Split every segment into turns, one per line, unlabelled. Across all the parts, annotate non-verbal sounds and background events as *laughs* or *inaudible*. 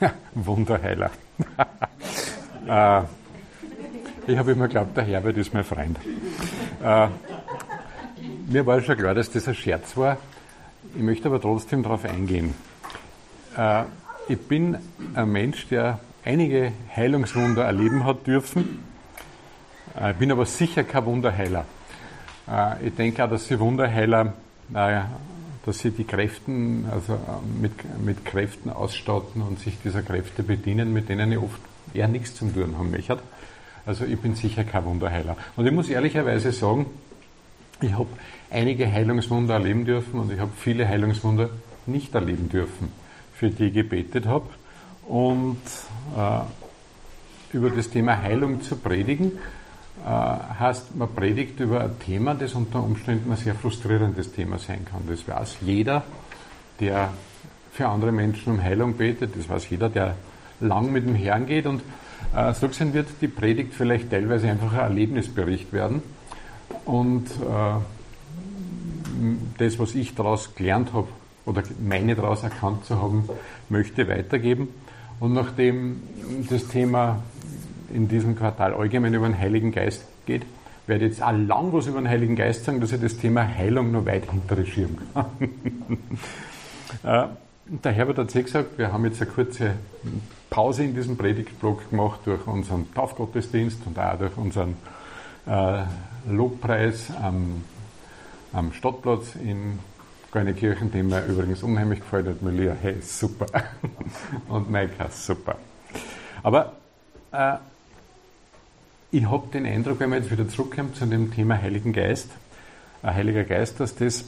*laughs* Wunderheiler. *laughs* äh, ich habe immer geglaubt, der Herbert ist mein Freund. Äh, mir war schon klar, dass das ein Scherz war. Ich möchte aber trotzdem darauf eingehen. Äh, ich bin ein Mensch, der einige Heilungswunder erleben hat dürfen. Äh, ich bin aber sicher kein Wunderheiler. Äh, ich denke auch, dass sie Wunderheiler, äh, dass sie die Kräften, also mit, mit Kräften ausstatten und sich dieser Kräfte bedienen, mit denen ich oft eher nichts zum tun haben möchte. Also ich bin sicher kein Wunderheiler. Und ich muss ehrlicherweise sagen, ich habe einige Heilungswunder erleben dürfen und ich habe viele Heilungswunder nicht erleben dürfen, für die ich gebetet habe. Und äh, über das Thema Heilung zu predigen, äh, heißt, man predigt über ein Thema, das unter Umständen ein sehr frustrierendes Thema sein kann. Das weiß jeder, der für andere Menschen um Heilung betet, das weiß jeder, der lang mit dem Herrn geht und äh, so gesehen wird die Predigt vielleicht teilweise einfach ein Erlebnisbericht werden und äh, das, was ich daraus gelernt habe oder meine daraus erkannt zu haben, möchte weitergeben. Und nachdem das Thema in diesem Quartal allgemein über den Heiligen Geist geht, werde ich jetzt auch lang was über den Heiligen Geist sagen, dass ich das Thema Heilung noch weit hinterschirmen kann. *laughs* Äh, der Herbert hat sich gesagt, wir haben jetzt eine kurze Pause in diesem Predigtblock gemacht durch unseren Taufgottesdienst und auch durch unseren äh, Lobpreis am, am Stadtplatz in Kirchen, den mir übrigens unheimlich gefällt hat. Melia, hey, super. *laughs* und Maika, super. Aber äh, ich habe den Eindruck, wenn wir jetzt wieder zurückkommen zu dem Thema Heiligen Geist, ein Heiliger Geist, dass das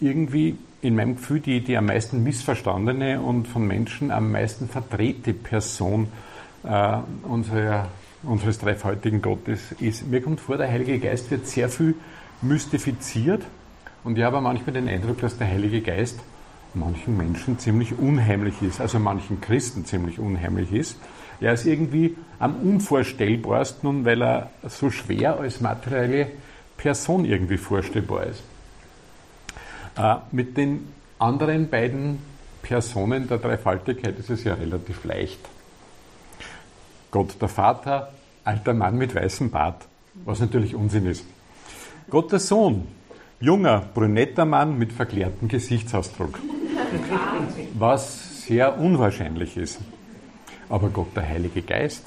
irgendwie in meinem Gefühl die, die am meisten missverstandene und von Menschen am meisten verdrehte Person äh, unserer, unseres dreifaltigen Gottes ist. Mir kommt vor, der Heilige Geist wird sehr viel mystifiziert und ich habe manchmal den Eindruck, dass der Heilige Geist manchen Menschen ziemlich unheimlich ist, also manchen Christen ziemlich unheimlich ist. Er ist irgendwie am unvorstellbarsten, weil er so schwer als materielle Person irgendwie vorstellbar ist. Äh, mit den anderen beiden Personen der Dreifaltigkeit ist es ja relativ leicht. Gott der Vater, alter Mann mit weißem Bart, was natürlich Unsinn ist. Gott der Sohn, junger, brünetter Mann mit verklärtem Gesichtsausdruck, *laughs* was sehr unwahrscheinlich ist. Aber Gott, der Heilige Geist,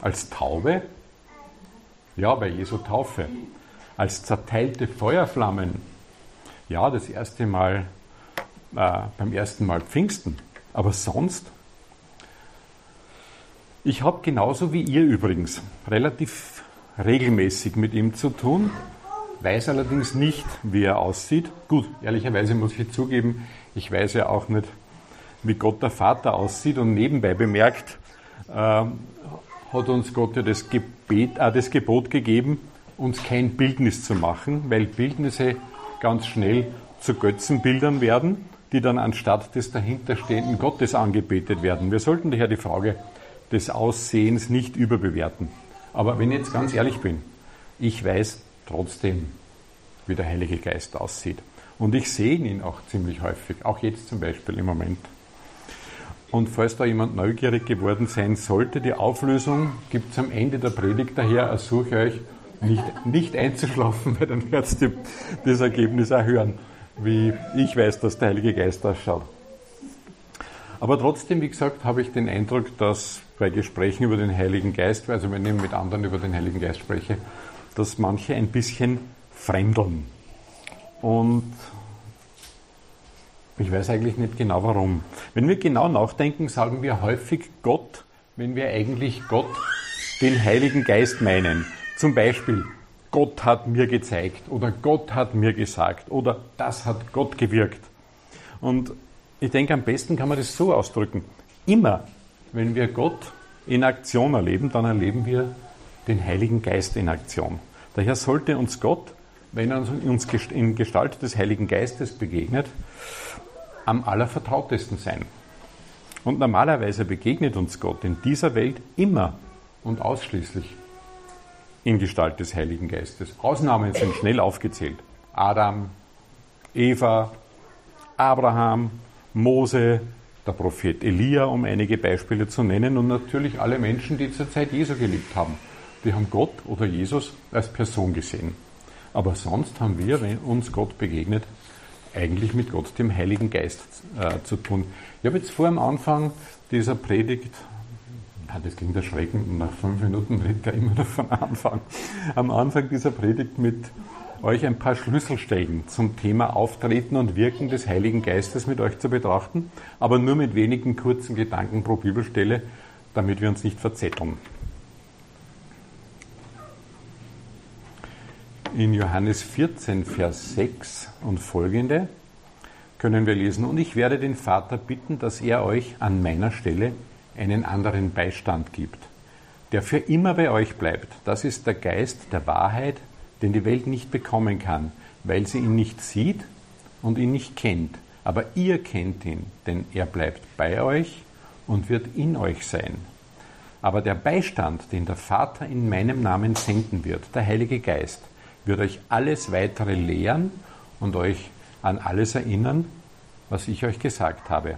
als Taube, ja, bei Jesu Taufe, als zerteilte Feuerflammen, ja, das erste Mal, äh, beim ersten Mal Pfingsten, aber sonst, ich habe genauso wie ihr übrigens relativ regelmäßig mit ihm zu tun, weiß allerdings nicht, wie er aussieht. Gut, ehrlicherweise muss ich zugeben, ich weiß ja auch nicht, wie Gott der Vater aussieht. Und nebenbei bemerkt, äh, hat uns Gott ja das, Gebet, äh, das Gebot gegeben, uns kein Bildnis zu machen, weil Bildnisse ganz schnell zu Götzenbildern werden, die dann anstatt des dahinterstehenden Gottes angebetet werden. Wir sollten daher die Frage des Aussehens nicht überbewerten. Aber wenn ich jetzt ganz ehrlich bin, ich weiß trotzdem, wie der Heilige Geist aussieht. Und ich sehe ihn auch ziemlich häufig, auch jetzt zum Beispiel im Moment. Und falls da jemand neugierig geworden sein sollte, die Auflösung gibt es am Ende der Predigt. Daher ersuche ich euch, nicht, nicht einzuschlafen, *laughs* weil dann werdet ihr das Ergebnis auch hören, wie ich weiß, dass der Heilige Geist ausschaut. Aber trotzdem, wie gesagt, habe ich den Eindruck, dass bei Gesprächen über den Heiligen Geist, also wenn ich mit anderen über den Heiligen Geist spreche, dass manche ein bisschen fremdeln. Und ich weiß eigentlich nicht genau warum. Wenn wir genau nachdenken, sagen wir häufig Gott, wenn wir eigentlich Gott den Heiligen Geist meinen. Zum Beispiel, Gott hat mir gezeigt oder Gott hat mir gesagt oder das hat Gott gewirkt. Und ich denke, am besten kann man das so ausdrücken. Immer, wenn wir Gott in Aktion erleben, dann erleben wir den Heiligen Geist in Aktion. Daher sollte uns Gott, wenn er uns in Gestalt des Heiligen Geistes begegnet, am allervertrautesten sein. Und normalerweise begegnet uns Gott in dieser Welt immer und ausschließlich in Gestalt des Heiligen Geistes. Ausnahmen sind schnell aufgezählt. Adam, Eva, Abraham, Mose, der Prophet Elia, um einige Beispiele zu nennen, und natürlich alle Menschen, die zur Zeit Jesu gelebt haben. Die haben Gott oder Jesus als Person gesehen. Aber sonst haben wir, wenn uns Gott begegnet, eigentlich mit Gott, dem Heiligen Geist, äh, zu tun. Ich habe jetzt vor am Anfang dieser Predigt, das klingt erschreckend, nach fünf Minuten redet er immer noch von Anfang, am Anfang dieser Predigt mit euch ein paar Schlüsselstellen zum Thema Auftreten und Wirken des Heiligen Geistes mit euch zu betrachten, aber nur mit wenigen kurzen Gedanken pro Bibelstelle, damit wir uns nicht verzetteln. In Johannes 14, Vers 6 und folgende können wir lesen, und ich werde den Vater bitten, dass er euch an meiner Stelle einen anderen Beistand gibt, der für immer bei euch bleibt. Das ist der Geist der Wahrheit, den die Welt nicht bekommen kann, weil sie ihn nicht sieht und ihn nicht kennt. Aber ihr kennt ihn, denn er bleibt bei euch und wird in euch sein. Aber der Beistand, den der Vater in meinem Namen senden wird, der Heilige Geist, wird euch alles weitere lehren und euch an alles erinnern, was ich euch gesagt habe.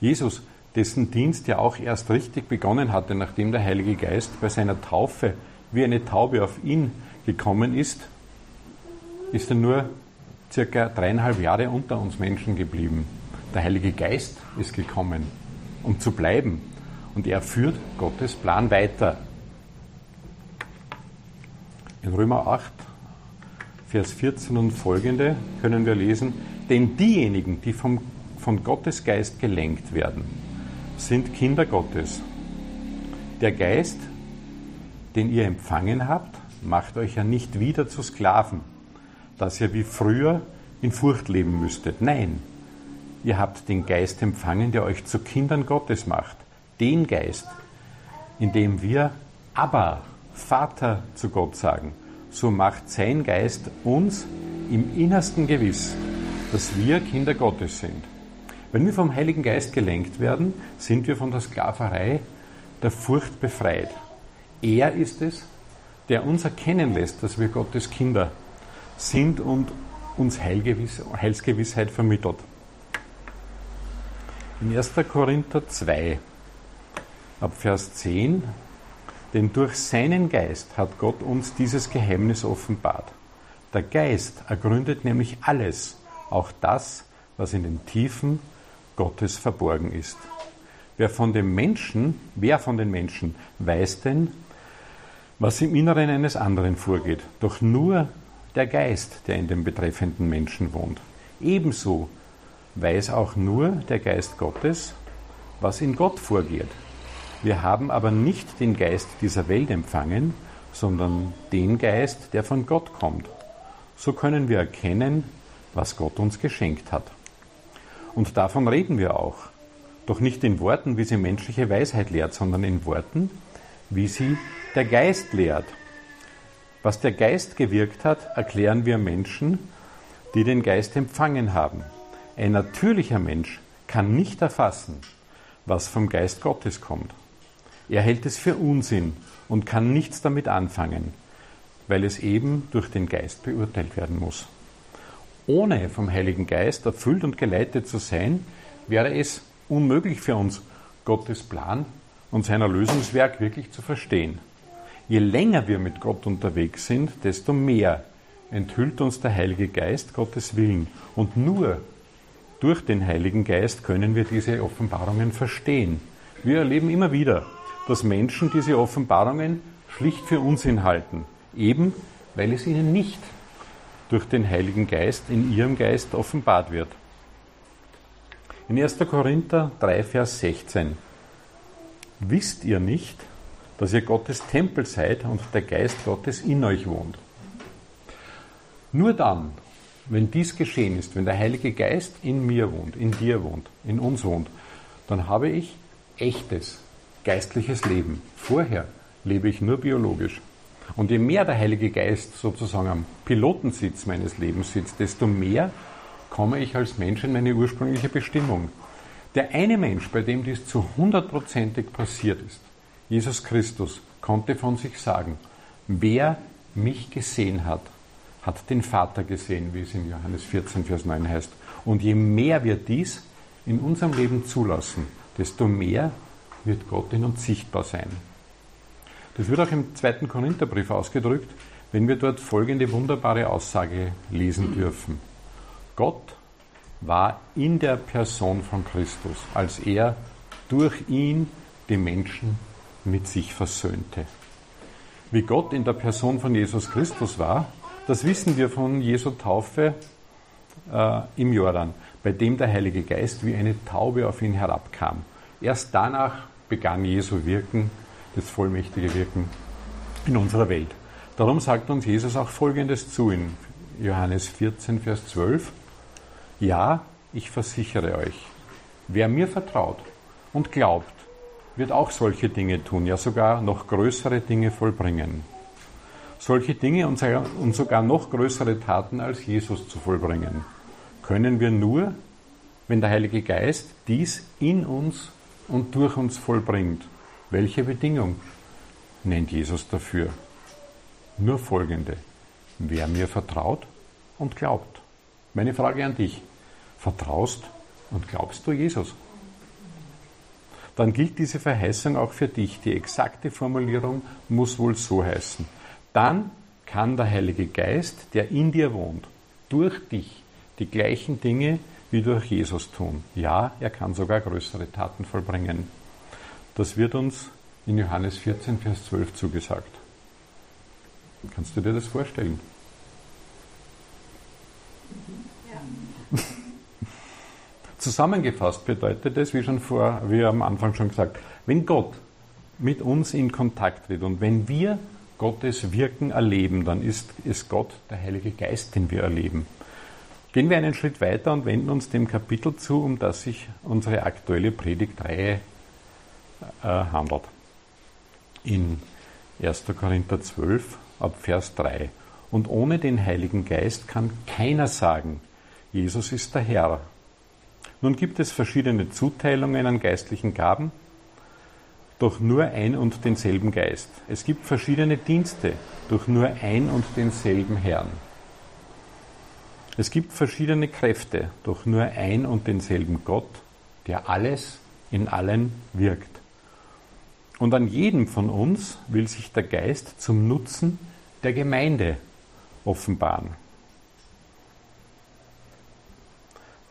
Jesus, dessen Dienst ja auch erst richtig begonnen hatte, nachdem der Heilige Geist bei seiner Taufe wie eine Taube auf ihn gekommen ist, ist er nur circa dreieinhalb Jahre unter uns Menschen geblieben. Der Heilige Geist ist gekommen, um zu bleiben. Und er führt Gottes Plan weiter. In Römer 8, Vers 14 und folgende können wir lesen, denn diejenigen, die vom, von Gottes Geist gelenkt werden, sind Kinder Gottes. Der Geist, den ihr empfangen habt, macht euch ja nicht wieder zu Sklaven, dass ihr wie früher in Furcht leben müsstet. Nein, ihr habt den Geist empfangen, der euch zu Kindern Gottes macht. Den Geist, in dem wir aber Vater zu Gott sagen. So macht sein Geist uns im innersten gewiss, dass wir Kinder Gottes sind. Wenn wir vom Heiligen Geist gelenkt werden, sind wir von der Sklaverei der Furcht befreit. Er ist es, der uns erkennen lässt, dass wir Gottes Kinder sind und uns Heilsgewissheit vermittelt. In 1. Korinther 2, ab Vers 10, denn durch seinen Geist hat Gott uns dieses Geheimnis offenbart. Der Geist ergründet nämlich alles, auch das, was in den Tiefen Gottes verborgen ist. Wer von dem Menschen, wer von den Menschen weiß denn, was im Inneren eines anderen vorgeht, doch nur der Geist, der in dem betreffenden Menschen wohnt. Ebenso weiß auch nur der Geist Gottes, was in Gott vorgeht. Wir haben aber nicht den Geist dieser Welt empfangen, sondern den Geist, der von Gott kommt. So können wir erkennen, was Gott uns geschenkt hat. Und davon reden wir auch. Doch nicht in Worten, wie sie menschliche Weisheit lehrt, sondern in Worten, wie sie der Geist lehrt. Was der Geist gewirkt hat, erklären wir Menschen, die den Geist empfangen haben. Ein natürlicher Mensch kann nicht erfassen, was vom Geist Gottes kommt. Er hält es für Unsinn und kann nichts damit anfangen, weil es eben durch den Geist beurteilt werden muss. Ohne vom Heiligen Geist erfüllt und geleitet zu sein, wäre es unmöglich für uns, Gottes Plan und sein Erlösungswerk wirklich zu verstehen. Je länger wir mit Gott unterwegs sind, desto mehr enthüllt uns der Heilige Geist Gottes Willen. Und nur durch den Heiligen Geist können wir diese Offenbarungen verstehen. Wir erleben immer wieder, dass Menschen diese Offenbarungen schlicht für Unsinn halten, eben weil es ihnen nicht durch den Heiligen Geist in ihrem Geist offenbart wird. In 1. Korinther 3, Vers 16. Wisst ihr nicht, dass ihr Gottes Tempel seid und der Geist Gottes in euch wohnt. Nur dann, wenn dies geschehen ist, wenn der Heilige Geist in mir wohnt, in dir wohnt, in uns wohnt, dann habe ich echtes geistliches Leben. Vorher lebe ich nur biologisch. Und je mehr der Heilige Geist sozusagen am Pilotensitz meines Lebens sitzt, desto mehr komme ich als Mensch in meine ursprüngliche Bestimmung. Der eine Mensch, bei dem dies zu hundertprozentig passiert ist, Jesus Christus konnte von sich sagen, wer mich gesehen hat, hat den Vater gesehen, wie es in Johannes 14, Vers 9 heißt. Und je mehr wir dies in unserem Leben zulassen, desto mehr wird Gott in uns sichtbar sein. Das wird auch im zweiten Korintherbrief ausgedrückt, wenn wir dort folgende wunderbare Aussage lesen dürfen. Gott war in der Person von Christus, als er durch ihn die Menschen mit sich versöhnte. Wie Gott in der Person von Jesus Christus war, das wissen wir von Jesu Taufe äh, im Jordan, bei dem der Heilige Geist wie eine Taube auf ihn herabkam. Erst danach begann Jesu Wirken, das vollmächtige Wirken in unserer Welt. Darum sagt uns Jesus auch Folgendes zu in Johannes 14, Vers 12. Ja, ich versichere euch, wer mir vertraut und glaubt, wird auch solche Dinge tun, ja sogar noch größere Dinge vollbringen. Solche Dinge und sogar noch größere Taten als Jesus zu vollbringen, können wir nur, wenn der Heilige Geist dies in uns und durch uns vollbringt. Welche Bedingung nennt Jesus dafür? Nur folgende. Wer mir vertraut und glaubt. Meine Frage an dich. Vertraust und glaubst du Jesus? Dann gilt diese Verheißung auch für dich. Die exakte Formulierung muss wohl so heißen. Dann kann der Heilige Geist, der in dir wohnt, durch dich die gleichen Dinge wie durch Jesus tun. Ja, er kann sogar größere Taten vollbringen. Das wird uns in Johannes 14, Vers 12 zugesagt. Kannst du dir das vorstellen? Ja. Zusammengefasst bedeutet es, wie schon vor, wie am Anfang schon gesagt, wenn Gott mit uns in Kontakt tritt und wenn wir Gottes Wirken erleben, dann ist es Gott, der Heilige Geist, den wir erleben. Gehen wir einen Schritt weiter und wenden uns dem Kapitel zu, um das sich unsere aktuelle Predigtreihe äh, handelt. In 1. Korinther 12 ab Vers 3. Und ohne den Heiligen Geist kann keiner sagen, Jesus ist der Herr. Nun gibt es verschiedene Zuteilungen an geistlichen Gaben, doch nur ein und denselben Geist. Es gibt verschiedene Dienste, durch nur ein und denselben Herrn. Es gibt verschiedene Kräfte, doch nur ein und denselben Gott, der alles in allen wirkt. Und an jedem von uns will sich der Geist zum Nutzen der Gemeinde offenbaren.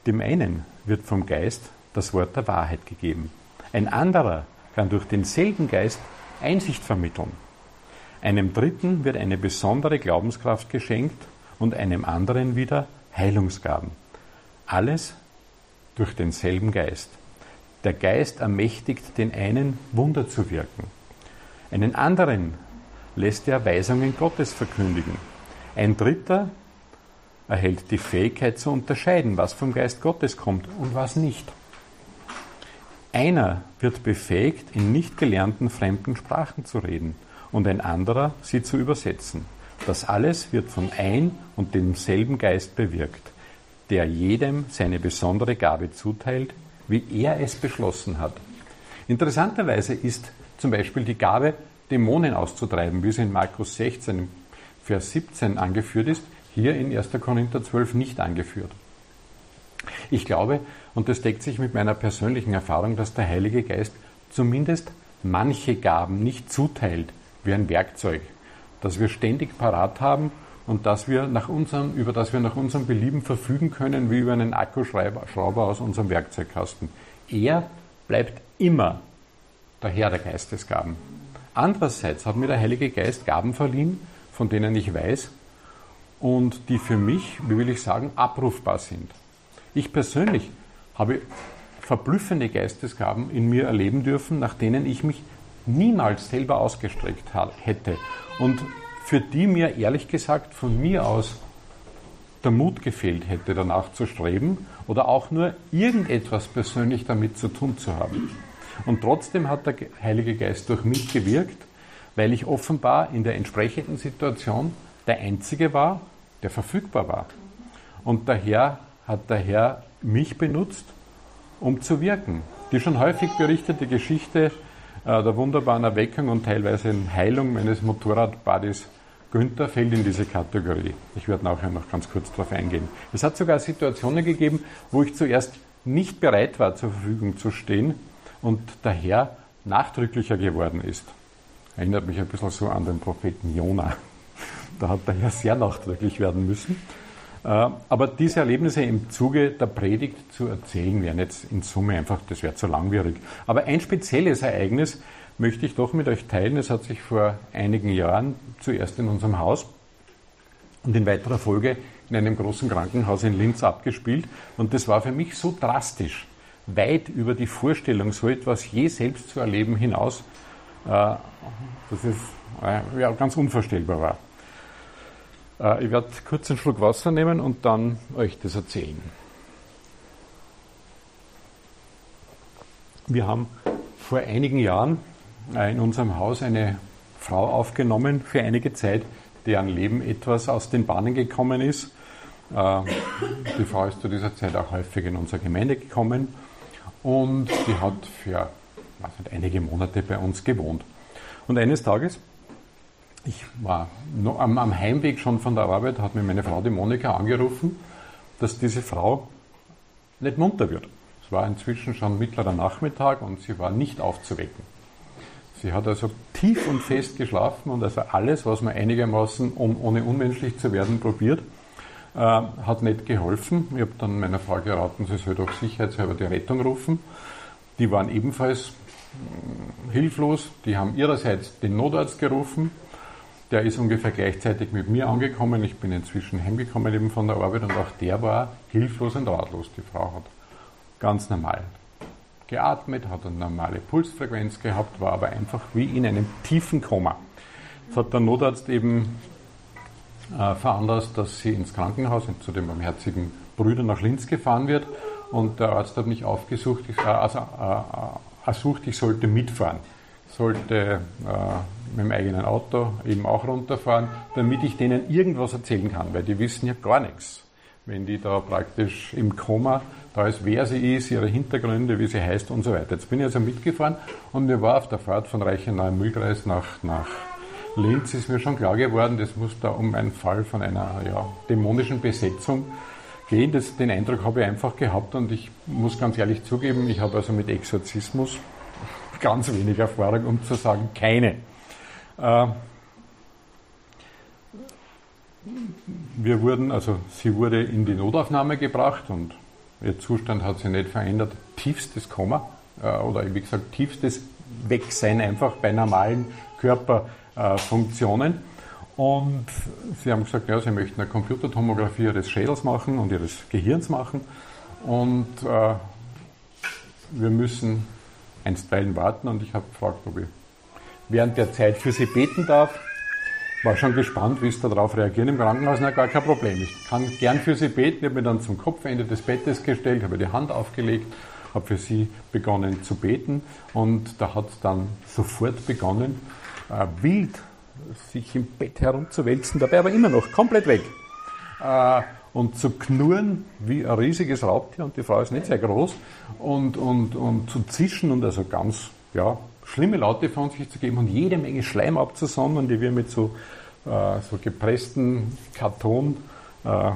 Dem einen wird vom Geist das Wort der Wahrheit gegeben. Ein anderer kann durch denselben Geist Einsicht vermitteln. Einem dritten wird eine besondere Glaubenskraft geschenkt und einem anderen wieder Heilungsgaben. Alles durch denselben Geist. Der Geist ermächtigt den einen, Wunder zu wirken. Einen anderen lässt er Weisungen Gottes verkündigen. Ein dritter erhält die Fähigkeit zu unterscheiden, was vom Geist Gottes kommt und was nicht. Einer wird befähigt, in nicht gelernten fremden Sprachen zu reden und ein anderer sie zu übersetzen. Das alles wird von ein und demselben Geist bewirkt, der jedem seine besondere Gabe zuteilt, wie er es beschlossen hat. Interessanterweise ist zum Beispiel die Gabe, Dämonen auszutreiben, wie es in Markus 16, Vers 17 angeführt ist, hier in 1. Korinther 12 nicht angeführt. Ich glaube, und das deckt sich mit meiner persönlichen Erfahrung, dass der Heilige Geist zumindest manche Gaben nicht zuteilt wie ein Werkzeug, das wir ständig parat haben und das wir nach unserem, über das wir nach unserem Belieben verfügen können, wie über einen Akkuschrauber aus unserem Werkzeugkasten. Er bleibt immer der Herr der Geistesgaben. Andererseits hat mir der Heilige Geist Gaben verliehen, von denen ich weiß und die für mich, wie will ich sagen, abrufbar sind. Ich persönlich habe verblüffende Geistesgaben in mir erleben dürfen, nach denen ich mich niemals selber ausgestreckt hätte und für die mir ehrlich gesagt von mir aus der Mut gefehlt hätte, danach zu streben oder auch nur irgendetwas persönlich damit zu tun zu haben. Und trotzdem hat der Heilige Geist durch mich gewirkt, weil ich offenbar in der entsprechenden Situation der Einzige war, der verfügbar war. Und daher hat der Herr mich benutzt, um zu wirken. Die schon häufig berichtete Geschichte der wunderbaren Erweckung und teilweise Heilung meines Motorradbuddies Günther fällt in diese Kategorie. Ich werde nachher noch ganz kurz darauf eingehen. Es hat sogar Situationen gegeben, wo ich zuerst nicht bereit war, zur Verfügung zu stehen und daher nachdrücklicher geworden ist. Erinnert mich ein bisschen so an den Propheten Jona. Da hat er ja sehr nachdrücklich werden müssen. Äh, aber diese Erlebnisse im Zuge der Predigt zu erzählen, wären jetzt in Summe einfach, das wäre zu langwierig. Aber ein spezielles Ereignis möchte ich doch mit euch teilen. Es hat sich vor einigen Jahren zuerst in unserem Haus und in weiterer Folge in einem großen Krankenhaus in Linz abgespielt. Und das war für mich so drastisch, weit über die Vorstellung, so etwas je selbst zu erleben hinaus, äh, dass es äh, ja, ganz unvorstellbar war. Äh, ich werde kurz einen Schluck Wasser nehmen und dann euch das erzählen. Wir haben vor einigen Jahren in unserem Haus eine Frau aufgenommen für einige Zeit, deren Leben etwas aus den Bahnen gekommen ist. Äh, die Frau ist zu dieser Zeit auch häufig in unsere Gemeinde gekommen und die hat für nicht, einige Monate bei uns gewohnt. Und eines Tages, ich war am, am Heimweg schon von der Arbeit, hat mir meine Frau, die Monika, angerufen, dass diese Frau nicht munter wird. Es war inzwischen schon mittlerer Nachmittag und sie war nicht aufzuwecken. Sie hat also tief und fest geschlafen und also alles, was man einigermaßen, um, ohne unmenschlich zu werden, probiert, äh, hat nicht geholfen. Ich habe dann meiner Frau geraten, sie soll doch sicherheitshalber die Rettung rufen. Die waren ebenfalls äh, hilflos. Die haben ihrerseits den Notarzt gerufen. Der ist ungefähr gleichzeitig mit mir angekommen. Ich bin inzwischen heimgekommen eben von der Arbeit und auch der war hilflos und ratlos. Die Frau hat ganz normal geatmet, hat eine normale Pulsfrequenz gehabt, war aber einfach wie in einem tiefen Koma. Das hat der Notarzt eben äh, veranlasst, dass sie ins Krankenhaus zu den barmherzigen Brüdern nach Linz gefahren wird. Und der Arzt hat mich aufgesucht, ich, äh, also äh, ersucht, ich sollte mitfahren. Sollte äh, mit dem eigenen Auto eben auch runterfahren, damit ich denen irgendwas erzählen kann, weil die wissen ja gar nichts. Wenn die da praktisch im Koma da ist, wer sie ist, ihre Hintergründe, wie sie heißt und so weiter. Jetzt bin ich also mitgefahren und mir war auf der Fahrt von Reichenau im Mühlkreis nach, nach Linz ist mir schon klar geworden, das muss da um einen Fall von einer ja, dämonischen Besetzung gehen. Das, den Eindruck habe ich einfach gehabt und ich muss ganz ehrlich zugeben, ich habe also mit Exorzismus ganz wenig Erfahrung, um zu sagen, keine. Äh, wir wurden, also sie wurde in die Notaufnahme gebracht und Ihr Zustand hat sich nicht verändert. Tiefstes Koma äh, oder wie gesagt tiefstes Wegsein einfach bei normalen Körperfunktionen. Und sie haben gesagt, ja, sie möchten eine Computertomographie ihres Schädels machen und ihres Gehirns machen. Und äh, wir müssen einstweilen warten. Und ich habe gefragt, ob ich während der Zeit für sie beten darf war schon gespannt, wie sie darauf reagieren im Krankenhaus. Na, gar kein Problem. Ich kann gern für sie beten. Ich habe mich dann zum Kopfende des Bettes gestellt, habe die Hand aufgelegt, habe für sie begonnen zu beten und da hat es dann sofort begonnen, äh, wild sich im Bett herumzuwälzen, dabei aber immer noch komplett weg. Äh, und zu knurren wie ein riesiges Raubtier, und die Frau ist nicht sehr groß, und, und, und zu zischen und also ganz, ja, schlimme Laute von sich zu geben und jede Menge Schleim abzusondern, die wir mit so, äh, so gepressten Karton äh,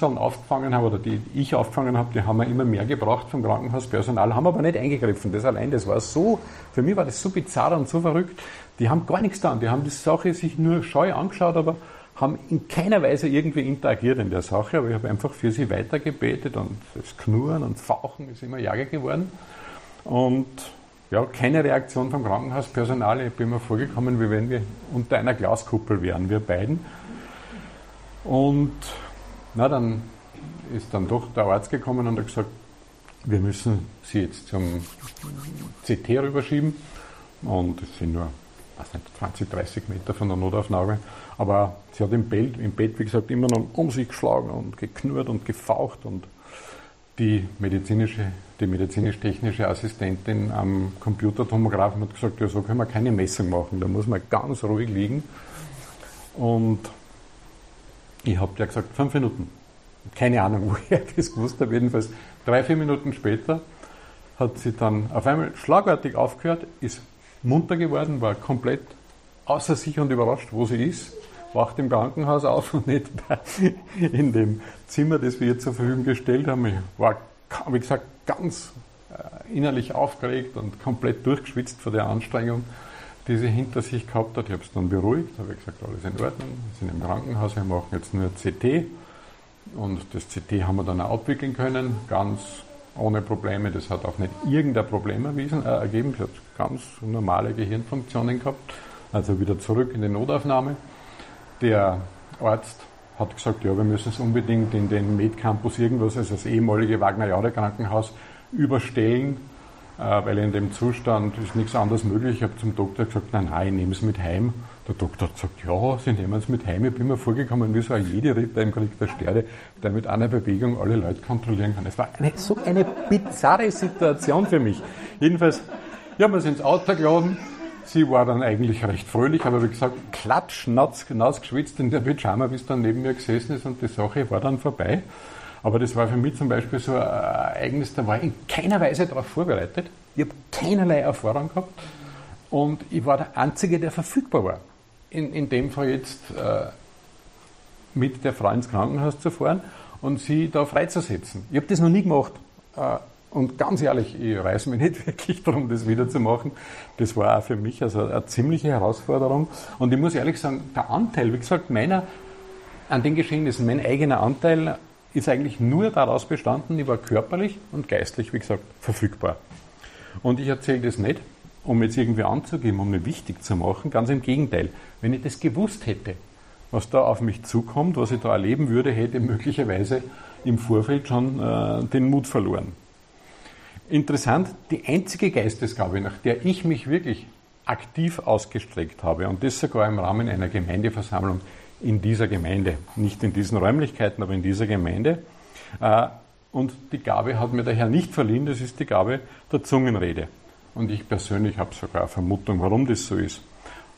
aufgefangen haben oder die ich aufgefangen habe, die haben wir immer mehr gebraucht vom Krankenhauspersonal, haben aber nicht eingegriffen. Das allein, das war so, für mich war das so bizarr und so verrückt. Die haben gar nichts getan. Die haben die Sache sich nur scheu angeschaut, aber haben in keiner Weise irgendwie interagiert in der Sache. Aber ich habe einfach für sie weitergebetet und das Knurren und Fauchen ist immer jager geworden. Und ja, keine Reaktion vom Krankenhauspersonal. Ich bin mir vorgekommen, wie wenn wir unter einer Glaskuppel wären, wir beiden. Und na, dann ist dann doch der Arzt gekommen und hat gesagt, wir müssen sie jetzt zum CT rüberschieben. Und es sind nur weiß nicht, 20, 30 Meter von der Notaufnahme. Aber sie hat im Bett, im Bett, wie gesagt, immer noch um sich geschlagen und geknurrt und gefaucht und die medizinische, die medizinisch-technische Assistentin am Computertomographen hat gesagt, ja, so können wir keine Messung machen, da muss man ganz ruhig liegen. Und ich habe der gesagt, fünf Minuten. Keine Ahnung, *laughs* woher ich das gewusst habe. Jedenfalls drei, vier Minuten später hat sie dann auf einmal schlagartig aufgehört, ist munter geworden, war komplett außer sich und überrascht, wo sie ist wacht im Krankenhaus auf und nicht *laughs* in dem Zimmer, das wir ihr zur Verfügung gestellt haben. Ich war wie gesagt, ganz äh, innerlich aufgeregt und komplett durchgeschwitzt vor der Anstrengung, die sie hinter sich gehabt hat. Ich habe es dann beruhigt, habe gesagt, alles in Ordnung, wir sind im Krankenhaus, wir machen jetzt nur CT. Und das CT haben wir dann auch abwickeln können, ganz ohne Probleme. Das hat auch nicht irgendein Problem erwiesen, äh, ergeben. Sie hat ganz normale Gehirnfunktionen gehabt. Also wieder zurück in die Notaufnahme. Der Arzt hat gesagt, ja, wir müssen es unbedingt in den Medcampus irgendwas, also das ehemalige Wagner-Jahre-Krankenhaus, überstellen, äh, weil in dem Zustand ist nichts anderes möglich. Ich habe zum Doktor gesagt, nein, nein, ich nehme es mit heim. Der Doktor hat gesagt, ja, Sie nehmen es mit heim. Ich bin mir vorgekommen wie so ein jede Ritter im Krieg der Sterne, der mit einer Bewegung alle Leute kontrollieren kann. Es war eine, so eine bizarre Situation für mich. Jedenfalls, ich habe mir ins Auto geladen, Sie war dann eigentlich recht fröhlich, aber wie gesagt, klatsch, nass, nass geschwitzt in der Pyjama, bis dann neben mir gesessen ist und die Sache war dann vorbei. Aber das war für mich zum Beispiel so ein Ereignis, da war ich in keiner Weise darauf vorbereitet. Ich habe keinerlei Erfahrung gehabt und ich war der Einzige, der verfügbar war. In, in dem Fall jetzt äh, mit der Frau ins Krankenhaus zu fahren und sie da freizusetzen. Ich habe das noch nie gemacht. Äh, und ganz ehrlich, ich reiße mich nicht *laughs* wirklich darum, das wieder zu machen. Das war auch für mich also eine ziemliche Herausforderung. Und ich muss ehrlich sagen, der Anteil, wie gesagt, meiner an den Geschehnissen, mein eigener Anteil ist eigentlich nur daraus bestanden, ich war körperlich und geistlich, wie gesagt, verfügbar. Und ich erzähle das nicht, um jetzt irgendwie anzugeben, um mich wichtig zu machen. Ganz im Gegenteil. Wenn ich das gewusst hätte, was da auf mich zukommt, was ich da erleben würde, hätte ich möglicherweise im Vorfeld schon äh, den Mut verloren. Interessant, die einzige Geistesgabe, nach der ich mich wirklich aktiv ausgestreckt habe, und das sogar im Rahmen einer Gemeindeversammlung in dieser Gemeinde, nicht in diesen Räumlichkeiten, aber in dieser Gemeinde. Äh, und die Gabe hat mir der Herr nicht verliehen, das ist die Gabe der Zungenrede. Und ich persönlich habe sogar eine Vermutung, warum das so ist.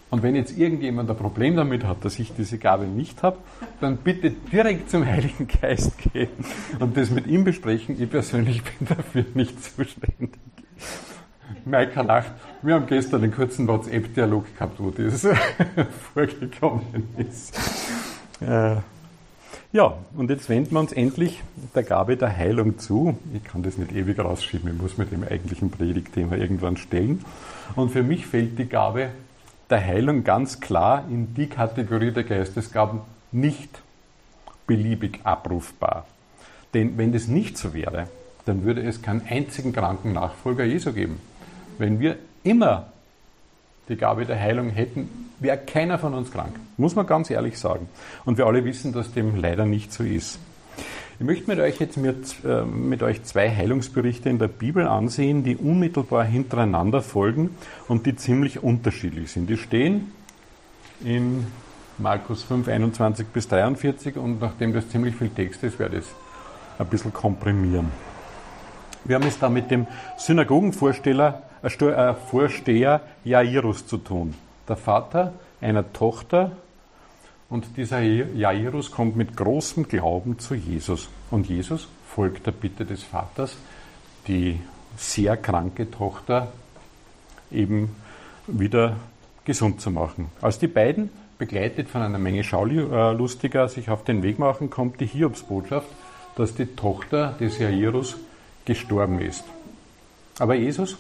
Und wenn jetzt irgendjemand ein Problem damit hat, dass ich diese Gabe nicht habe, dann bitte direkt zum Heiligen Geist gehen und das mit ihm besprechen. Ich persönlich *laughs* bin dafür nicht zuständig. Maika lacht. Wir haben gestern einen kurzen WhatsApp-Dialog gehabt, wo das *laughs* vorgekommen ist. Äh, ja, und jetzt wenden wir uns endlich der Gabe der Heilung zu. Ich kann das nicht ewig rausschieben, ich muss mit dem eigentlichen Predigtthema irgendwann stellen. Und für mich fällt die Gabe der Heilung ganz klar in die Kategorie der Geistesgaben nicht beliebig abrufbar. Denn wenn das nicht so wäre, dann würde es keinen einzigen kranken Nachfolger Jesu geben. Wenn wir immer die Gabe der Heilung hätten, wäre keiner von uns krank. Muss man ganz ehrlich sagen. Und wir alle wissen, dass dem leider nicht so ist. Ich möchte mit euch jetzt mit, äh, mit euch zwei Heilungsberichte in der Bibel ansehen, die unmittelbar hintereinander folgen und die ziemlich unterschiedlich sind. Die stehen in Markus 5, 21 bis 43 und nachdem das ziemlich viel Text ist, werde ich es ein bisschen komprimieren. Wir haben es da mit dem Synagogenvorsteher äh, äh Vorsteher Jairus zu tun. Der Vater einer Tochter und dieser Jairus kommt mit großem Glauben zu Jesus. Und Jesus folgt der Bitte des Vaters, die sehr kranke Tochter eben wieder gesund zu machen. Als die beiden, begleitet von einer Menge Schaulustiger, sich auf den Weg machen, kommt die Hiobsbotschaft, dass die Tochter des Jairus gestorben ist. Aber Jesus,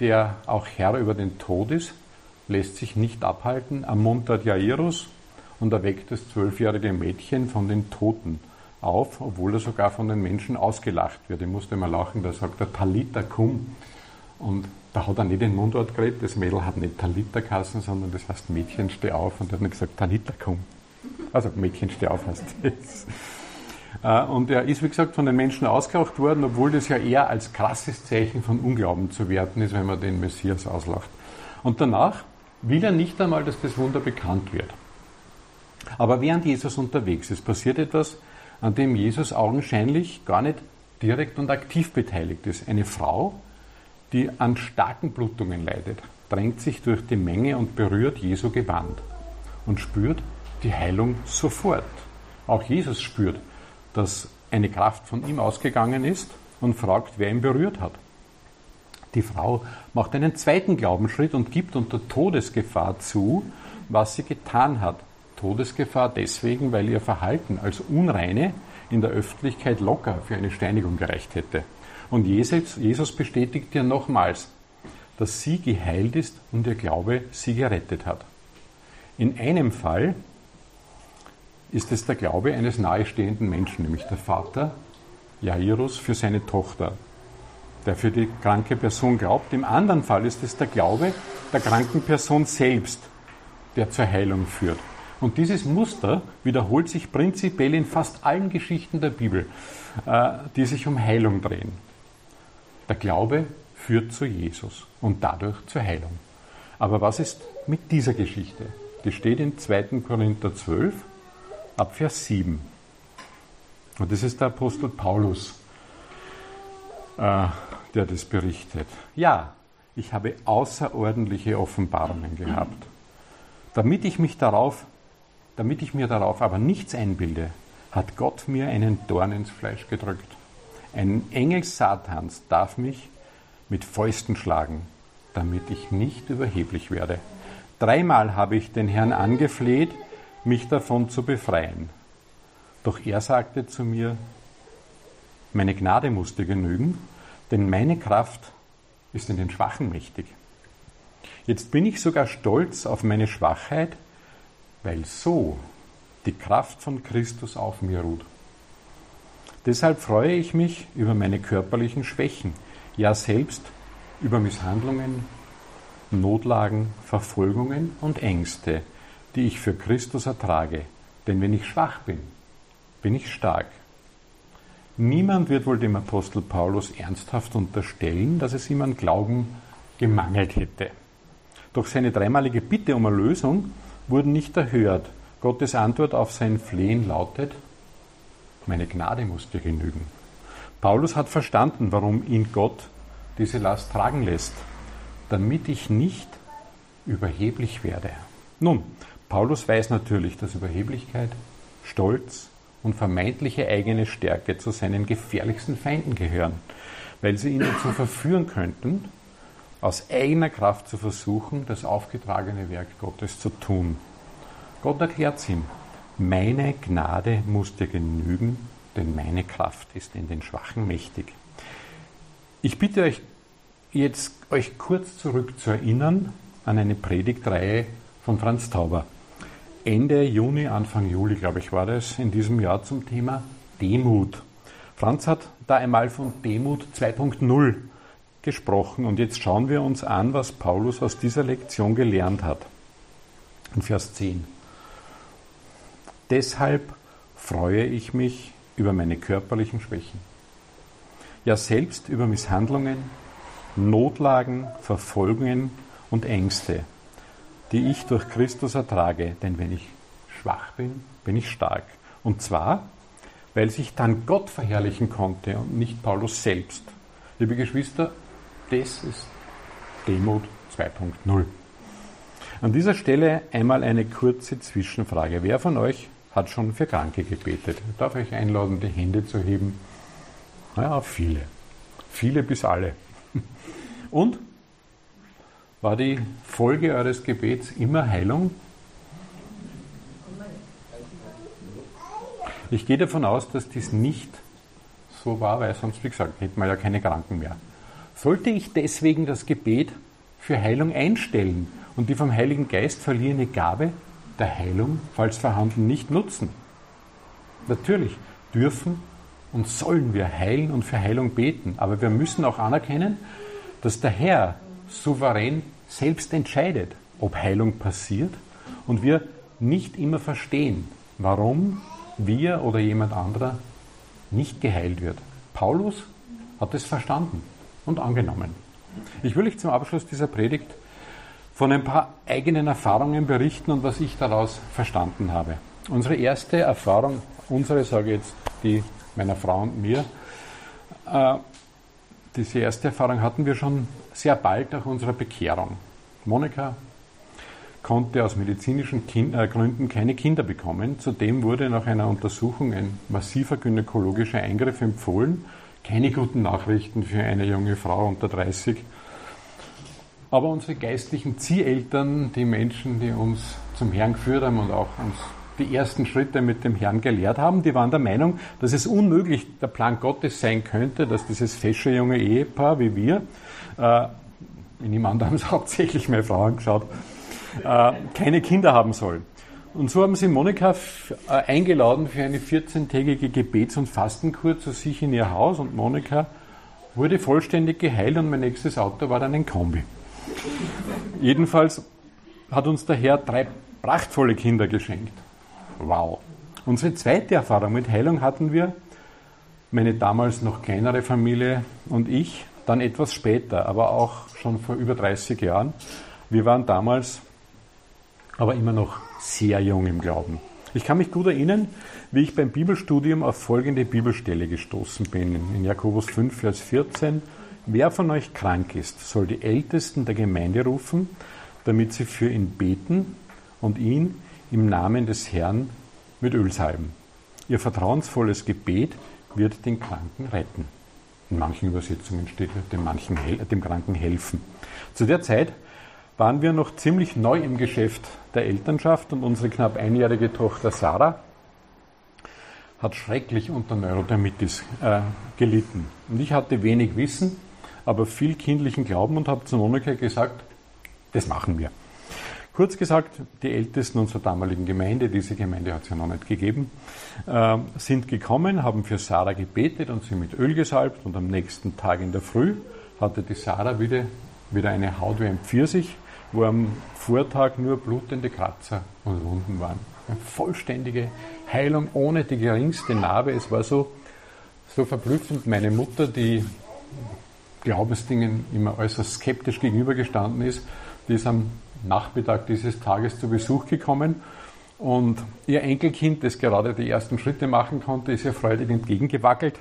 der auch Herr über den Tod ist, lässt sich nicht abhalten, ermuntert Jairus und erweckt das zwölfjährige Mädchen von den Toten auf, obwohl er sogar von den Menschen ausgelacht wird. Ich musste mal lachen, da sagt er Talita cum. Und da hat er nicht den Mundort geredet, das Mädel hat nicht Talita kassen, sondern das heißt Mädchen steh auf und er hat nicht gesagt Talita cum. Also Mädchen steh auf heißt das. Äh, und er ist, wie gesagt, von den Menschen ausgelacht worden, obwohl das ja eher als krasses Zeichen von Unglauben zu werten ist, wenn man den Messias auslacht. Und danach will er nicht einmal, dass das Wunder bekannt wird. Aber während Jesus unterwegs ist, passiert etwas, an dem Jesus augenscheinlich gar nicht direkt und aktiv beteiligt ist. Eine Frau, die an starken Blutungen leidet, drängt sich durch die Menge und berührt Jesu Gewand und spürt die Heilung sofort. Auch Jesus spürt, dass eine Kraft von ihm ausgegangen ist und fragt, wer ihn berührt hat. Die Frau macht einen zweiten Glaubensschritt und gibt unter Todesgefahr zu, was sie getan hat. Todesgefahr deswegen, weil ihr Verhalten als Unreine in der Öffentlichkeit locker für eine Steinigung gereicht hätte. Und Jesus, Jesus bestätigt ihr nochmals, dass sie geheilt ist und ihr Glaube sie gerettet hat. In einem Fall ist es der Glaube eines nahestehenden Menschen, nämlich der Vater Jairus für seine Tochter, der für die kranke Person glaubt. Im anderen Fall ist es der Glaube der kranken Person selbst, der zur Heilung führt. Und dieses Muster wiederholt sich prinzipiell in fast allen Geschichten der Bibel, äh, die sich um Heilung drehen. Der Glaube führt zu Jesus und dadurch zur Heilung. Aber was ist mit dieser Geschichte? Die steht in 2. Korinther 12 ab Vers 7. Und das ist der Apostel Paulus, äh, der das berichtet. Ja, ich habe außerordentliche Offenbarungen gehabt, damit ich mich darauf, damit ich mir darauf aber nichts einbilde, hat Gott mir einen Dorn ins Fleisch gedrückt. Ein Engel Satans darf mich mit Fäusten schlagen, damit ich nicht überheblich werde. Dreimal habe ich den Herrn angefleht, mich davon zu befreien. Doch er sagte zu mir, meine Gnade muss dir genügen, denn meine Kraft ist in den Schwachen mächtig. Jetzt bin ich sogar stolz auf meine Schwachheit, weil so die Kraft von Christus auf mir ruht. Deshalb freue ich mich über meine körperlichen Schwächen, ja selbst über Misshandlungen, Notlagen, Verfolgungen und Ängste, die ich für Christus ertrage. Denn wenn ich schwach bin, bin ich stark. Niemand wird wohl dem Apostel Paulus ernsthaft unterstellen, dass es ihm an Glauben gemangelt hätte. Doch seine dreimalige Bitte um Erlösung wurden nicht erhört. Gottes Antwort auf sein Flehen lautet, meine Gnade muss dir genügen. Paulus hat verstanden, warum ihn Gott diese Last tragen lässt, damit ich nicht überheblich werde. Nun, Paulus weiß natürlich, dass Überheblichkeit, Stolz und vermeintliche eigene Stärke zu seinen gefährlichsten Feinden gehören, weil sie ihn dazu verführen könnten, aus eigener Kraft zu versuchen, das aufgetragene Werk Gottes zu tun. Gott erklärt es ihm, meine Gnade muss dir genügen, denn meine Kraft ist in den Schwachen mächtig. Ich bitte euch jetzt, euch kurz zurück zu erinnern an eine Predigtreihe von Franz Tauber. Ende Juni, Anfang Juli, glaube ich, war das, in diesem Jahr zum Thema Demut. Franz hat da einmal von Demut 2.0 gesprochen und jetzt schauen wir uns an, was Paulus aus dieser Lektion gelernt hat. In Vers 10. Deshalb freue ich mich über meine körperlichen Schwächen. Ja, selbst über Misshandlungen, Notlagen, Verfolgungen und Ängste die ich durch Christus ertrage. Denn wenn ich schwach bin, bin ich stark. Und zwar, weil sich dann Gott verherrlichen konnte und nicht Paulus selbst. Liebe Geschwister, das ist Demut 2.0. An dieser Stelle einmal eine kurze Zwischenfrage. Wer von euch hat schon für Kranke gebetet? Ich darf euch einladen, die Hände zu heben. Naja, viele. Viele bis alle. *laughs* Und war die Folge eures Gebets immer Heilung? Ich gehe davon aus, dass dies nicht so war, weil sonst, wie gesagt, hätten wir ja keine Kranken mehr. Sollte ich deswegen das Gebet für Heilung einstellen und die vom Heiligen Geist verliehene Gabe der Heilung, falls vorhanden, nicht nutzen? Natürlich dürfen und sollen wir heilen und für Heilung beten, aber wir müssen auch anerkennen, dass der Herr souverän selbst entscheidet, ob Heilung passiert und wir nicht immer verstehen, warum wir oder jemand anderer nicht geheilt wird. Paulus hat es verstanden und angenommen. Ich will euch zum Abschluss dieser Predigt von ein paar eigenen Erfahrungen berichten und was ich daraus verstanden habe. Unsere erste Erfahrung, unsere sage ich jetzt die meiner Frau und mir, äh, diese erste Erfahrung hatten wir schon sehr bald nach unserer Bekehrung. Monika konnte aus medizinischen kind äh, Gründen keine Kinder bekommen. Zudem wurde nach einer Untersuchung ein massiver gynäkologischer Eingriff empfohlen. Keine guten Nachrichten für eine junge Frau unter 30. Aber unsere geistlichen Zieheltern, die Menschen, die uns zum Herrn geführt haben und auch uns die ersten Schritte mit dem Herrn gelehrt haben. Die waren der Meinung, dass es unmöglich der Plan Gottes sein könnte, dass dieses fesche junge Ehepaar wie wir, äh, niemand haben es *laughs* hauptsächlich meine Frau angeschaut, äh, keine Kinder haben soll. Und so haben sie Monika äh, eingeladen für eine 14-tägige Gebets- und Fastenkur zu sich in ihr Haus und Monika wurde vollständig geheilt und mein nächstes Auto war dann ein Kombi. Jedenfalls hat uns der Herr drei prachtvolle Kinder geschenkt. Wow. Unsere zweite Erfahrung mit Heilung hatten wir, meine damals noch kleinere Familie und ich, dann etwas später, aber auch schon vor über 30 Jahren. Wir waren damals aber immer noch sehr jung im Glauben. Ich kann mich gut erinnern, wie ich beim Bibelstudium auf folgende Bibelstelle gestoßen bin. In Jakobus 5, Vers 14. Wer von euch krank ist, soll die Ältesten der Gemeinde rufen, damit sie für ihn beten und ihn im Namen des Herrn mit Öl salben. Ihr vertrauensvolles Gebet wird den Kranken retten. In manchen Übersetzungen steht dem, manchen, dem Kranken helfen. Zu der Zeit waren wir noch ziemlich neu im Geschäft der Elternschaft und unsere knapp einjährige Tochter Sarah hat schrecklich unter Neurodermitis äh, gelitten. Und ich hatte wenig Wissen, aber viel kindlichen Glauben und habe zu Monika gesagt, das machen wir. Kurz gesagt, die Ältesten unserer damaligen Gemeinde, diese Gemeinde hat es ja noch nicht gegeben, äh, sind gekommen, haben für Sarah gebetet und sie mit Öl gesalbt und am nächsten Tag in der Früh hatte die Sarah wieder, wieder eine Haut wie ein Pfirsich wo am Vortag nur blutende Kratzer und Wunden waren. Eine vollständige Heilung ohne die geringste Narbe. Es war so, so verblüffend. Meine Mutter, die Glaubensdingen immer äußerst skeptisch gegenübergestanden ist, die ist am Nachmittag dieses Tages zu Besuch gekommen und ihr Enkelkind, das gerade die ersten Schritte machen konnte, ist ihr freudig entgegengewackelt.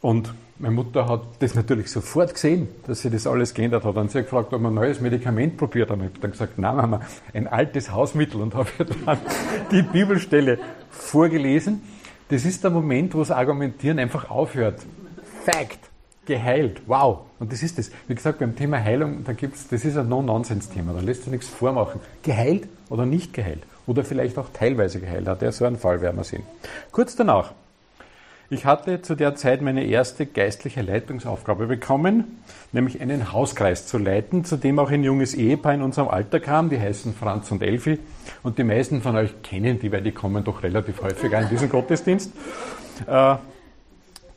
Und meine Mutter hat das natürlich sofort gesehen, dass sie das alles geändert hat. Und sie hat gefragt, ob man ein neues Medikament probiert haben. Ich habe dann gesagt, nein, Mama, ein altes Hausmittel und *laughs* habe dann die Bibelstelle vorgelesen. Das ist der Moment, wo das Argumentieren einfach aufhört. Fact, geheilt, wow. Und das ist das. Wie gesagt, beim Thema Heilung, da gibt's, das ist ein No-Nonsense-Thema, da lässt sich nichts vormachen. Geheilt oder nicht geheilt. Oder vielleicht auch teilweise geheilt. Hat ja so einen Fall werden wir sehen. Kurz danach ich hatte zu der Zeit meine erste geistliche Leitungsaufgabe bekommen, nämlich einen Hauskreis zu leiten, zu dem auch ein junges Ehepaar in unserem Alter kam, die heißen Franz und Elfi. Und die meisten von euch kennen die, weil die kommen doch relativ häufiger in diesen Gottesdienst. Äh,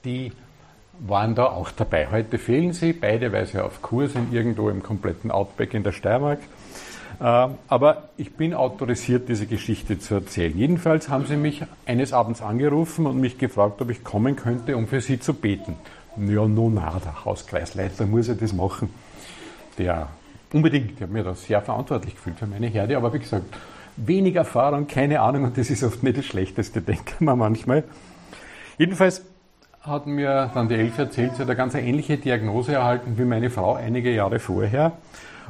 die waren da auch dabei. Heute fehlen sie, beide, weil sie auf Kurs sind, irgendwo im kompletten Outback in der Steiermark. Äh, aber ich bin autorisiert, diese Geschichte zu erzählen. Jedenfalls haben sie mich eines Abends angerufen und mich gefragt, ob ich kommen könnte, um für sie zu beten. Ja, no, na, der Hauskreisleiter muss ja das machen. Der unbedingt, ich habe mir da sehr verantwortlich gefühlt für meine Herde, aber wie gesagt, wenig Erfahrung, keine Ahnung und das ist oft nicht das Schlechteste, *laughs* denkt man manchmal. Jedenfalls hat mir dann die Elf erzählt, sie hat eine ganz ähnliche Diagnose erhalten wie meine Frau einige Jahre vorher.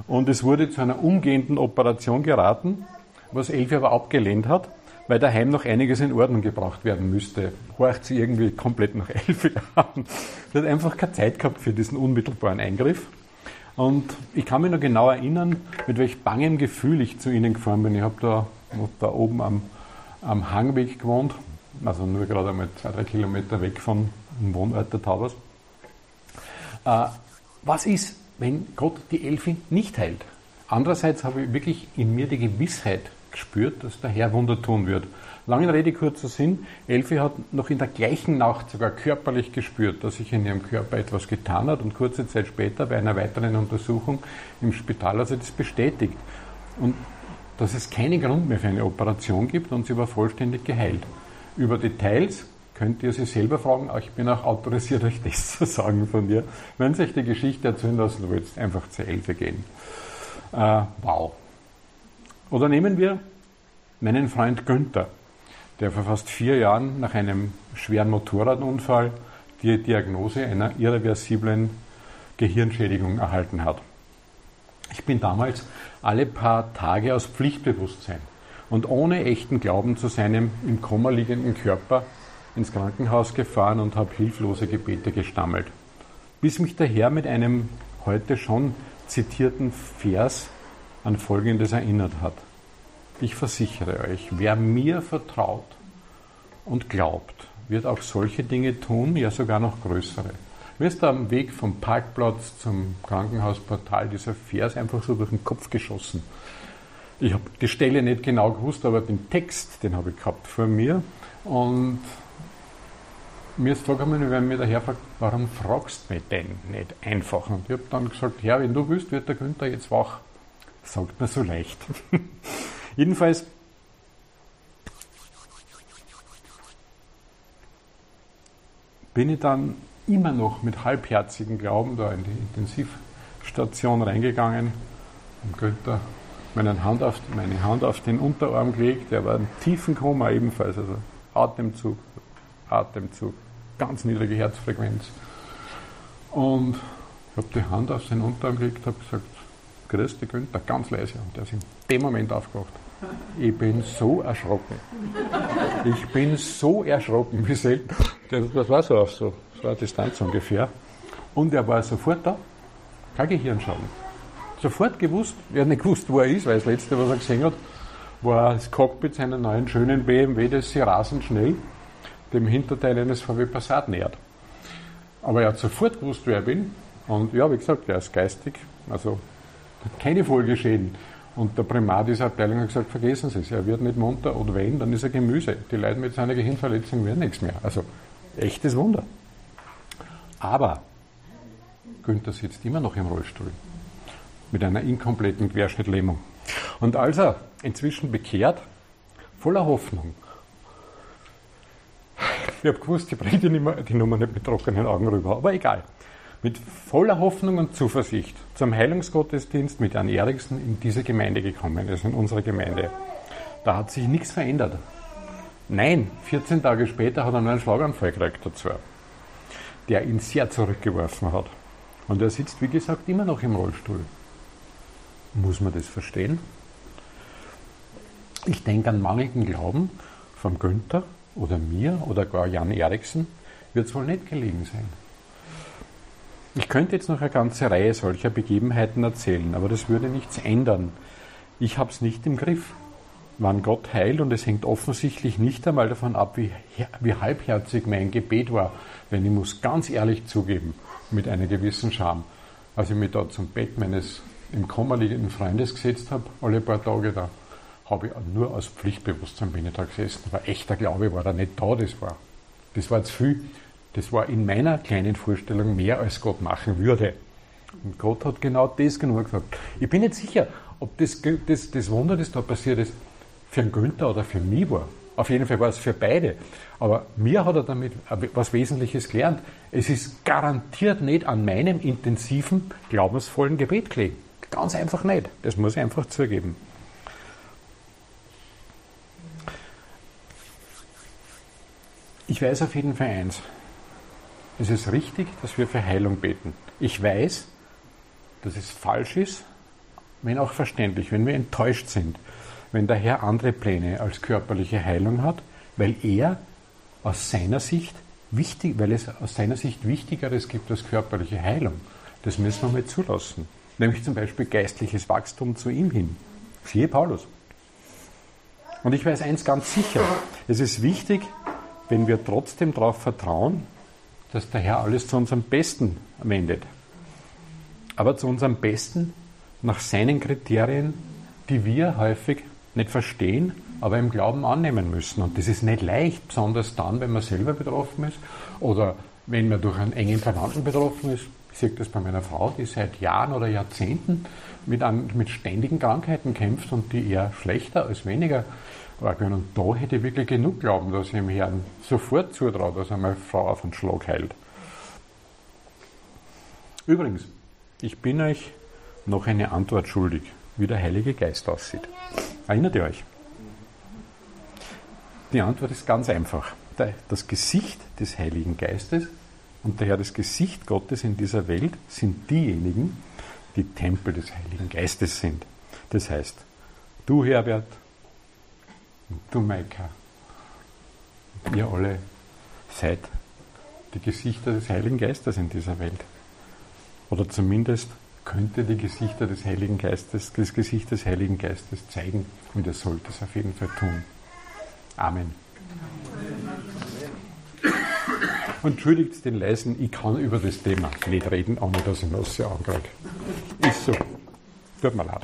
Und es wurde zu einer umgehenden Operation geraten, was Elfi aber abgelehnt hat, weil daheim noch einiges in Ordnung gebracht werden müsste. Horcht sie irgendwie komplett nach *laughs* Elfi an. Sie hat einfach keine Zeit gehabt für diesen unmittelbaren Eingriff. Und ich kann mich noch genau erinnern, mit welch bangem Gefühl ich zu ihnen gefahren bin. Ich habe da, da oben am, am Hangweg gewohnt, also nur gerade einmal zwei, drei Kilometer weg von dem Wohnort der Taubers. Äh, was ist, wenn Gott die Elfi nicht heilt. Andererseits habe ich wirklich in mir die Gewissheit gespürt, dass der Herr Wunder tun wird. Lange Rede, kurzer Sinn. Elfi hat noch in der gleichen Nacht sogar körperlich gespürt, dass sich in ihrem Körper etwas getan hat und kurze Zeit später bei einer weiteren Untersuchung im Spital hat sie das bestätigt. Und dass es keinen Grund mehr für eine Operation gibt und sie war vollständig geheilt. Über Details könnt ihr sie selber fragen. Ich bin auch autorisiert, *laughs* euch das zu sagen von dir. Wenn Sie euch die Geschichte erzählen lassen wollt, einfach zur Elfe gehen. Äh, wow. Oder nehmen wir meinen Freund Günther, der vor fast vier Jahren nach einem schweren Motorradunfall die Diagnose einer irreversiblen Gehirnschädigung erhalten hat. Ich bin damals alle paar Tage aus Pflichtbewusstsein und ohne echten Glauben zu seinem im Koma liegenden Körper ins Krankenhaus gefahren und habe hilflose Gebete gestammelt. Bis mich der Herr mit einem heute schon zitierten Vers an Folgendes erinnert hat. ich versichere euch, wer mir vertraut und glaubt, wird auch solche Dinge tun, ja sogar noch größere. Mir ist da am Weg vom Parkplatz zum Krankenhausportal dieser Vers einfach so durch den Kopf geschossen. Ich habe die Stelle nicht genau gewusst, aber den Text, den habe ich gehabt vor mir. Und mir ist vorgekommen, wenn mir der Herr fragt, warum fragst du mich denn nicht einfach? Und ich habe dann gesagt, Herr, wenn du willst, wird der Günther jetzt wach. Sagt mir so leicht. *laughs* Jedenfalls bin ich dann immer noch mit halbherzigem Glauben da in die Intensivstation reingegangen und Günther meine Hand, auf, meine Hand auf den Unterarm gelegt, der war im tiefen Koma ebenfalls, also Atemzug, Atemzug, ganz niedrige Herzfrequenz. Und ich habe die Hand auf seinen Unterarm gelegt, habe gesagt, grüß dich Günther, ganz leise. Und der ist in dem Moment aufgewacht. Ich bin so erschrocken. Ich bin so erschrocken, wie selten. Das war so auf so, so eine Distanz ungefähr. Und er war sofort da. Kein Gehirnschaden. Sofort gewusst, er hat nicht gewusst, wo er ist, weil das letzte, was er gesehen hat, war das Cockpit seiner neuen schönen BMW, das sie rasend schnell dem Hinterteil eines VW Passat nähert. Aber er hat sofort gewusst, wer ich bin. Und ja, wie gesagt, er ist geistig, also hat keine Folgeschäden. Und der Primat dieser Abteilung hat gesagt, vergessen Sie es, er wird nicht munter oder wenn, dann ist er Gemüse. Die Leute mit seiner Gehirnverletzung werden nichts mehr. Also echtes Wunder. Aber Günther sitzt immer noch im Rollstuhl mit einer inkompletten Querschnittlähmung. Und als er inzwischen bekehrt, voller Hoffnung, ich habe gewusst, ich bringe die, die Nummer nicht mit trockenen Augen rüber, aber egal mit voller Hoffnung und Zuversicht zum Heilungsgottesdienst mit Jan Eriksen in diese Gemeinde gekommen ist, in unsere Gemeinde. Da hat sich nichts verändert. Nein, 14 Tage später hat er einen Schlaganfall gekriegt dazu, der ihn sehr zurückgeworfen hat. Und er sitzt, wie gesagt, immer noch im Rollstuhl. Muss man das verstehen? Ich denke an mangelnden Glauben von Günther oder mir oder gar Jan Eriksen wird es wohl nicht gelegen sein. Ich könnte jetzt noch eine ganze Reihe solcher Begebenheiten erzählen, aber das würde nichts ändern. Ich habe es nicht im Griff, wann Gott heilt und es hängt offensichtlich nicht einmal davon ab, wie, wie halbherzig mein Gebet war, denn ich muss ganz ehrlich zugeben, mit einer gewissen Scham, als ich mich da zum Bett meines im Koma liegenden Freundes gesetzt habe, alle paar Tage, da habe ich nur aus Pflichtbewusstsein bin ich da gesessen. Aber echter Glaube war da nicht da, das war, das war zu viel. Das war in meiner kleinen Vorstellung mehr, als Gott machen würde. Und Gott hat genau das genau gesagt. Ich bin nicht sicher, ob das, das, das Wunder, das da passiert ist, für einen Günther oder für mich war. Auf jeden Fall war es für beide. Aber mir hat er damit was Wesentliches gelernt. Es ist garantiert nicht an meinem intensiven, glaubensvollen Gebet gelegen. Ganz einfach nicht. Das muss ich einfach zugeben. Ich weiß auf jeden Fall eins ist es richtig, dass wir für Heilung beten. Ich weiß, dass es falsch ist, wenn auch verständlich, wenn wir enttäuscht sind, wenn der Herr andere Pläne als körperliche Heilung hat, weil er aus seiner Sicht wichtig, weil es aus seiner Sicht Wichtigeres gibt als körperliche Heilung. Das müssen wir mal zulassen. Nämlich zum Beispiel geistliches Wachstum zu ihm hin. Siehe Paulus. Und ich weiß eins ganz sicher. Es ist wichtig, wenn wir trotzdem darauf vertrauen, dass der Herr alles zu unserem Besten wendet. Aber zu unserem Besten nach seinen Kriterien, die wir häufig nicht verstehen, aber im Glauben annehmen müssen. Und das ist nicht leicht, besonders dann, wenn man selber betroffen ist oder wenn man durch einen engen Verwandten betroffen ist. Ich sehe das bei meiner Frau, die seit Jahren oder Jahrzehnten mit, an, mit ständigen Krankheiten kämpft und die eher schlechter als weniger orgeln. Und da hätte ich wirklich genug Glauben, dass ich dem Herrn sofort zutraue, dass er meine Frau auf den Schlag heilt. Übrigens, ich bin euch noch eine Antwort schuldig, wie der Heilige Geist aussieht. Erinnert ihr euch? Die Antwort ist ganz einfach. Das Gesicht des Heiligen Geistes und daher das Gesicht Gottes in dieser Welt sind diejenigen, die Tempel des Heiligen Geistes sind. Das heißt, du Herbert, du Maika, ihr alle seid die Gesichter des Heiligen Geistes in dieser Welt. Oder zumindest könnte die Gesichter des Heiligen Geistes, das Gesicht des Heiligen Geistes zeigen und er sollte es auf jeden Fall tun. Amen. Entschuldigt den Leisen, ich kann über das Thema nicht reden, ohne dass ich Masse ankriege. Ist so. Tut mir leid.